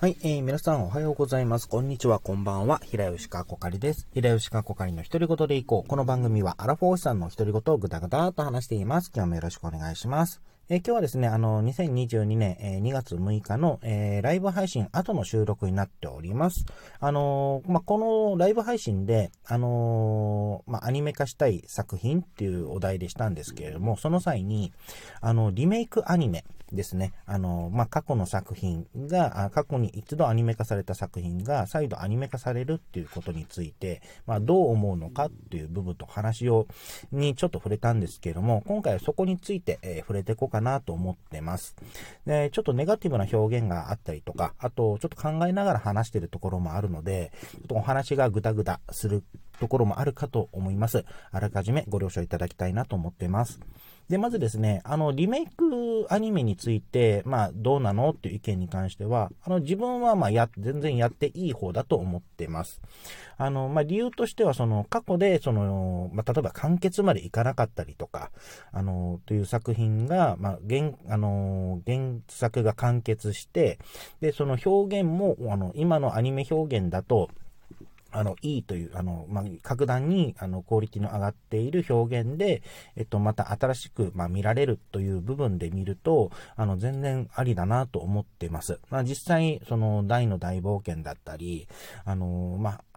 はい、えー、皆さんおはようございます。こんにちは、こんばんは。平吉かこかりです。平吉かこかりの独り言でいこう。この番組はアラフォーさんの独り言をぐだぐだと話しています。今日もよろしくお願いします。今日はですね、あの、2022年、えー、2月6日の、えー、ライブ配信後の収録になっております。あのまあ、このライブ配信で、あのまあ、アニメ化したい作品っていうお題でしたんですけれども、その際に、あの、リメイクアニメ、ですね、あの、まあ、過去の作品が、過去に一度アニメ化された作品が再度アニメ化されるっていうことについて、まあ、どう思うのかっていう部分と話を、にちょっと触れたんですけれども、今回はそこについて、え、触れていこうかななと思ってます。で、ちょっとネガティブな表現があったりとか、あと、ちょっと考えながら話してるところもあるので、ちょっとお話がぐだぐだするところもあるかと思います。あらかじめご了承いただきたいなと思ってます。で、まずですね、あの、リメイクアニメについて、まあ、どうなのっていう意見に関しては、あの、自分は、まあ、や、全然やっていい方だと思ってます。あの、まあ、理由としては、その、過去で、その、まあ、例えば完結までいかなかったりとか、あの、という作品が、まあ、原、あの、原作が完結して、で、その表現も、あの、今のアニメ表現だと、あの、いいという、あの、まあ、格段に、あの、クオリティの上がっている表現で、えっと、また新しく、まあ、見られるという部分で見ると、あの、全然ありだなと思ってます。まあ、実際、その、大の大冒険だったり、あの、まあ、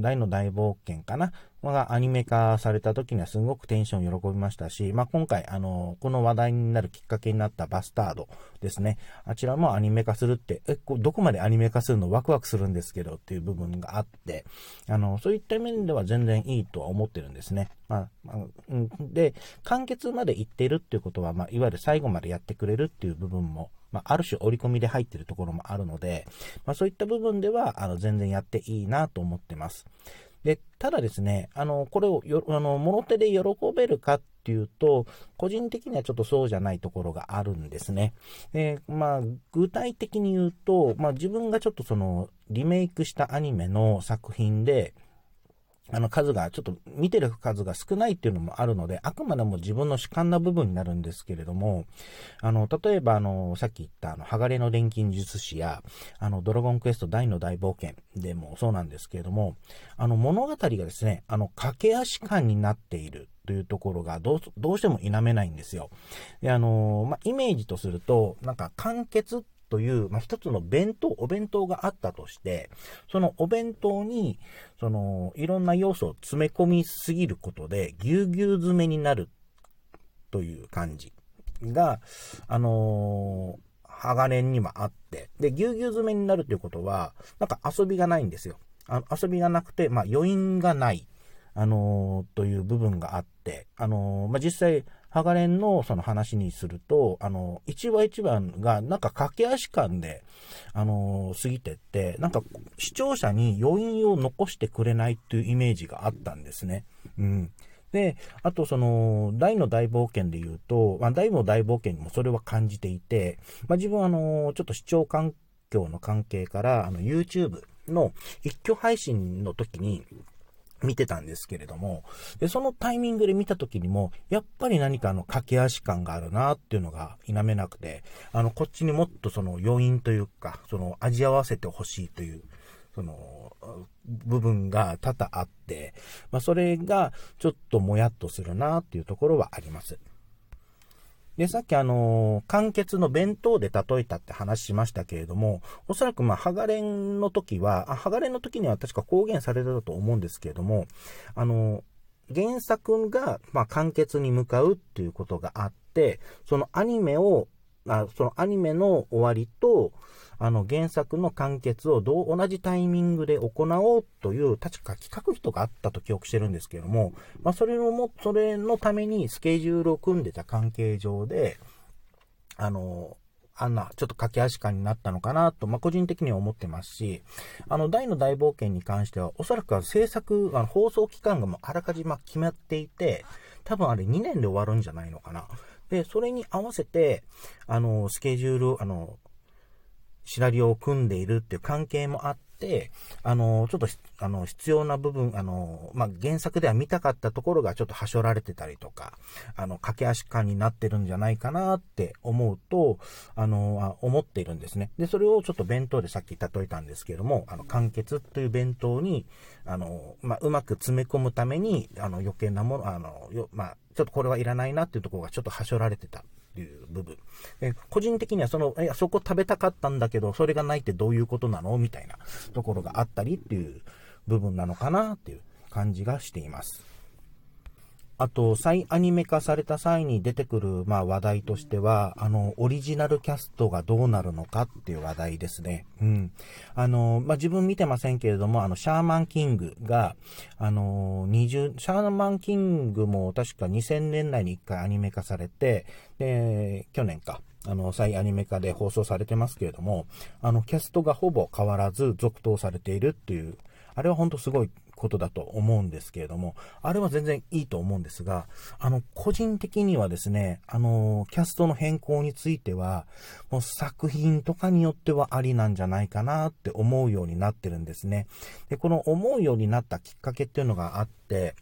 大の大冒険かながアニメ化された時にはすごくテンション喜びましたし、まあ、今回、あの、この話題になるきっかけになったバスタードですね。あちらもアニメ化するって、え、こどこまでアニメ化するのワクワクするんですけどっていう部分があって、あの、そういった面では全然いいとは思ってるんですね。まあ、まあ、で、完結まで行ってるっていうことは、まあ、いわゆる最後までやってくれるっていう部分も、まあ、ある種織り込みで入ってるところもあるので、まあ、そういった部分では、あの、全然やっていいなと思ってます。で、ただですね、あの、これをよ、あの、物手で喜べるかっていうと、個人的にはちょっとそうじゃないところがあるんですね。で、まあ、具体的に言うと、まあ、自分がちょっとその、リメイクしたアニメの作品で、あの数が、ちょっと見てる数が少ないっていうのもあるので、あくまでも自分の主観な部分になるんですけれども、あの、例えばあの、さっき言ったあの、鋼の錬金術師や、あの、ドラゴンクエスト大の大冒険でもそうなんですけれども、あの、物語がですね、あの、駆け足感になっているというところがどう、どうしても否めないんですよ。で、あの、まあ、イメージとすると、なんか完結っという、まあ、一つの弁当、お弁当があったとして、そのお弁当に、その、いろんな要素を詰め込みすぎることで、ぎゅうぎゅう詰めになるという感じが、あのー、鋼にはあって、で、ぎゅうぎゅう詰めになるということは、なんか遊びがないんですよ。あ遊びがなくて、まあ余韻がない、あのー、という部分があって、あのー、まあ実際、ハガレンのその話にすると、あの、一話一話がなんか駆け足感で、あの、過ぎてって、なんか視聴者に余韻を残してくれないっていうイメージがあったんですね。うん。で、あとその、大の大冒険で言うと、まあ、大の大冒険にもそれは感じていて、まあ、自分はあの、ちょっと視聴環境の関係から、あの、YouTube の一挙配信の時に、見てたんですけれども、で、そのタイミングで見た時にも、やっぱり何かあの駆け足感があるなっていうのが否めなくて、あの、こっちにもっとその余韻というか、その味合わせてほしいという、その、部分が多々あって、まあ、それがちょっともやっとするなっていうところはあります。で、さっきあのー、完結の弁当で例えたって話しましたけれども、おそらくまあ、ハガレンの時は、あ、ハガレンの時には確か公言されたと思うんですけれども、あのー、原作が、まあ、完結に向かうっていうことがあって、そのアニメを、あそのアニメの終わりと、あの原作の完結をどう同じタイミングで行おうという、確か企画人があったと記憶してるんですけども、まあ、それのも、それのためにスケジュールを組んでた関係上で、あの、あんな、ちょっと駆け足感になったのかなと、まあ、個人的には思ってますし、あの、大の大冒険に関しては、おそらくは制作、あの放送期間がもうあらかじめ決まっていて、多分あれ2年で終わるんじゃないのかな。で、それに合わせて、あの、スケジュール、あの、シナリオを組んでいるっていう関係もあって、あの、ちょっと、あの、必要な部分、あの、まあ、原作では見たかったところがちょっとはしょられてたりとか、あの、駆け足感になってるんじゃないかなって思うと、あの、思っているんですね。で、それをちょっと弁当でさっき例えたんですけども、あの、完結という弁当に、あの、まあ、うまく詰め込むために、あの、余計なもの、あの、よ、まあ、ちょっとこれはいらないなっていうところがちょっとはしょられてたっていう部分。え個人的にはその、え、そこ食べたかったんだけど、それがないってどういうことなの？みたいなところがあったりっていう部分なのかなっていう感じがしています。あと、再アニメ化された際に出てくる、まあ、話題としては、あの、オリジナルキャストがどうなるのかっていう話題ですね。うん。あの、まあ、自分見てませんけれども、あの、シャーマンキングが、あの、20、シャーマンキングも確か2000年代に1回アニメ化されて、で、去年か。あの、再アニメ化で放送されてますけれども、あの、キャストがほぼ変わらず続投されているっていう、あれは本当すごいことだと思うんですけれども、あれは全然いいと思うんですが、あの、個人的にはですね、あの、キャストの変更については、もう作品とかによってはありなんじゃないかなって思うようになってるんですね。で、この思うようになったきっかけっていうのがあって、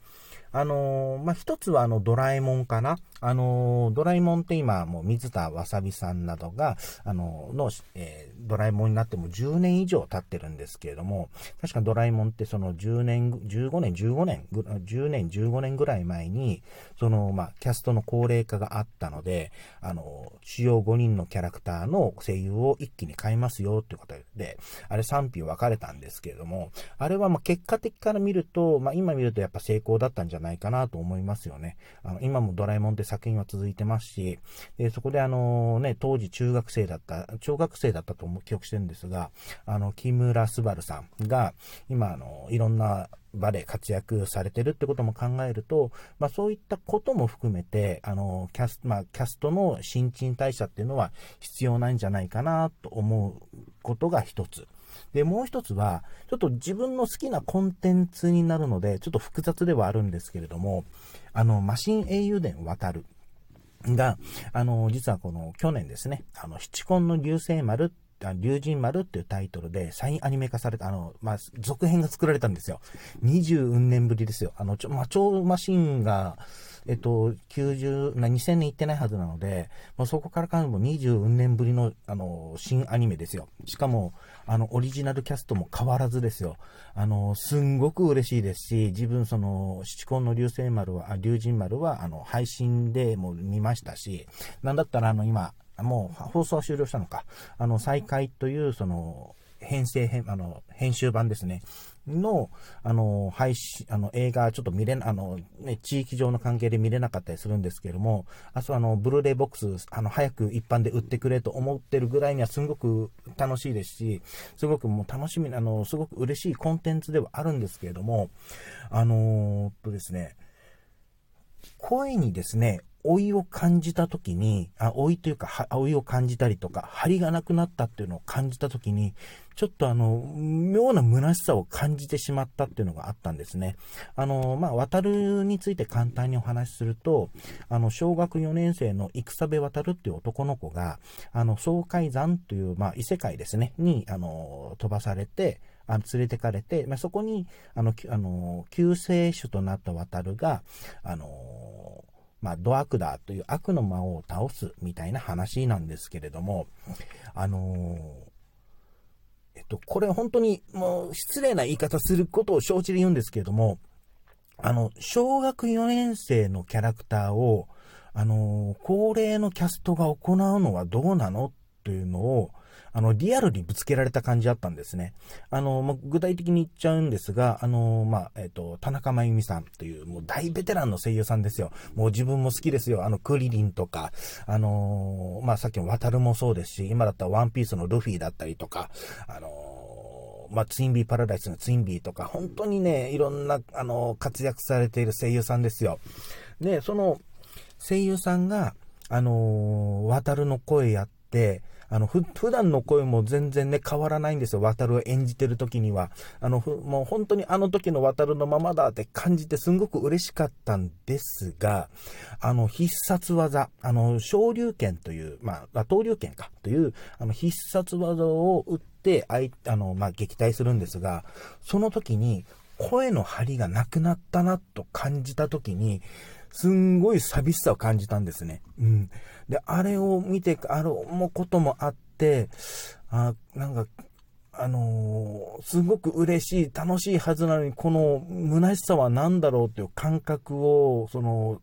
あの、まあ、一つはあの、ドラえもんかな。あのー、ドラえもんって今、もう水田わさびさんなどが、あのー、の、えー、ドラえもんになっても10年以上経ってるんですけれども、確かドラえもんってその10年、15年、15年、10年、15年ぐらい前に、その、まあ、キャストの高齢化があったので、あの、主要5人のキャラクターの声優を一気に変えますよっていうことで、あれ賛否分かれたんですけれども、あれはま、結果的から見ると、まあ、今見るとやっぱ成功だったんじゃないかなと思いますよね。あの、今もドラえもんって作品は続いてますし、でそこであのね、当時中学生だった、小学生だったと記憶してるんですが、あの、木村昴さんが、今あの、いろんな場で活躍されてるってことも考えると、まあそういったことも含めて、あの、キャスト、まあキャストの新陳代謝っていうのは必要ないんじゃないかなと思うことが一つ。で、もう一つは、ちょっと自分の好きなコンテンツになるので、ちょっと複雑ではあるんですけれども、あの、マシン英雄伝渡るが、あの、実はこの去年ですね、あの、七根の流星丸竜神丸っていうタイトルで再アニメ化された、あの、まあ、続編が作られたんですよ。20年ぶりですよ。あの、ちょ、まあ、超マシンが、えっと、90、2000年行ってないはずなので、もうそこからかも20年ぶりの、あの、新アニメですよ。しかも、あの、オリジナルキャストも変わらずですよ。あの、すんごく嬉しいですし、自分、その、七根の流星丸は、あ、竜神丸は、あの、配信でも見ましたし、なんだったら、あの、今、もう放送は終了したのか。あの、再開という、その、編成編、あの、編集版ですね。の、あの、配信、あの、映画ちょっと見れな、あの、ね、地域上の関係で見れなかったりするんですけれども、あとあの、ブルーレイボックス、あの、早く一般で売ってくれと思ってるぐらいにはすごく楽しいですし、すごくもう楽しみ、あの、すごく嬉しいコンテンツではあるんですけれども、あのー、とですね、声にですね、老いを感じた時に、あ、老いというか、老いを感じたりとか、張りがなくなったっていうのを感じた時に、ちょっとあの、妙な虚しさを感じてしまったっていうのがあったんですね。あの、まあ、渡るについて簡単にお話しすると、あの、小学4年生の戦部渡るっていう男の子が、あの、総海山という、まあ、異世界ですね、に、あの、飛ばされて、あ連れてかれて、まあ、そこに、あの、あの救世主となった渡るが、あのまあ、ドアクダーという悪の魔王を倒すみたいな話なんですけれども、あのー、えっと、これ本当にもう失礼な言い方することを承知で言うんですけれども、あの、小学4年生のキャラクターを、あのー、高齢のキャストが行うのはどうなの？というのを、あの、リアルにぶつけられた感じだったんですね。あの、ま具体的に言っちゃうんですが、あの、まあ、えっ、ー、と、田中真由美さんという、もう大ベテランの声優さんですよ。もう自分も好きですよ。あの、クリリンとか、あのまあ、さっきの渡るもそうですし、今だったらワンピースのルフィだったりとか、あのまあ、ツインビーパラダイスのツインビーとか、本当にね、いろんな、あの、活躍されている声優さんですよ。で、その声優さんが、あの渡るの声やって、あの、ふ、普段の声も全然ね、変わらないんですよ。渡るを演じてる時には。あの、ふもう本当にあの時の渡るのままだって感じてすんごく嬉しかったんですが、あの、必殺技、あの、昇竜拳という、まあ、闘竜拳か、という、あの、必殺技を打って、あい、あの、まあ、撃退するんですが、その時に、声の張りがなくなったなと感じた時に、すんごい寂しさを感じたんですね。うん。で、あれを見て、ある思うこともあって、あなんか、あのー、すごく嬉しい、楽しいはずなのに、この虚しさは何だろうっていう感覚を、その、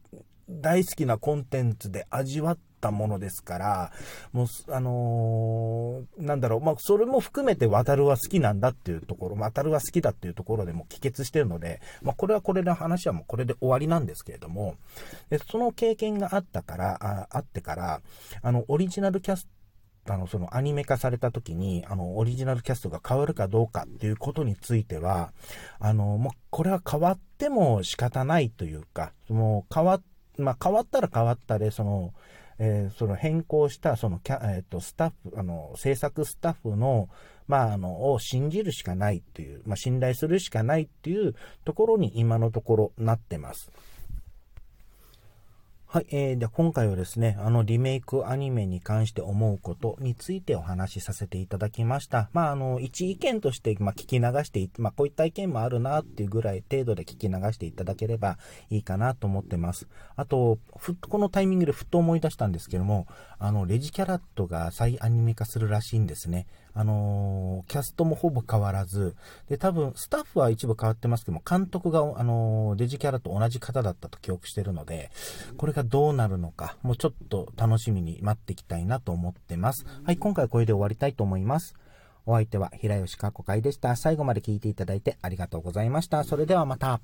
大好きなコンテンツで味わったものですから、もう、あのー、なんだろう、まあ、それも含めて渡るは好きなんだっていうところ、渡るは好きだっていうところでも帰結してるので、まあ、これはこれの話はもうこれで終わりなんですけれども、でその経験があったから、ああってから、あの、オリジナルキャストあの、そのアニメ化された時に、あの、オリジナルキャストが変わるかどうかっていうことについては、あの、もう、これは変わっても仕方ないというか、その、変わっ、まあ、変わったら変わったで、その、えー、その変更したそのキャ、えーと、スタッフ、あの、制作スタッフの、まあ、あの、を信じるしかないっていう、まあ、信頼するしかないっていうところに今のところなってます。はい、えー、で、今回はですね、あのリメイクアニメに関して思うことについてお話しさせていただきました。まあ、あの、一意見として、まあ、聞き流していまあ、こういった意見もあるなっていうぐらい程度で聞き流していただければいいかなと思ってます。あと、ふこのタイミングでふっと思い出したんですけども、あの、レジキャラットが再アニメ化するらしいんですね。あのー、キャストもほぼ変わらず、で、多分、スタッフは一部変わってますけども、監督が、あのー、デジキャラと同じ方だったと記憶してるので、これがどうなるのか、もうちょっと楽しみに待っていきたいなと思ってます。はい、今回はこれで終わりたいと思います。お相手は平吉かこかいでした。最後まで聞いていただいてありがとうございました。それではまた。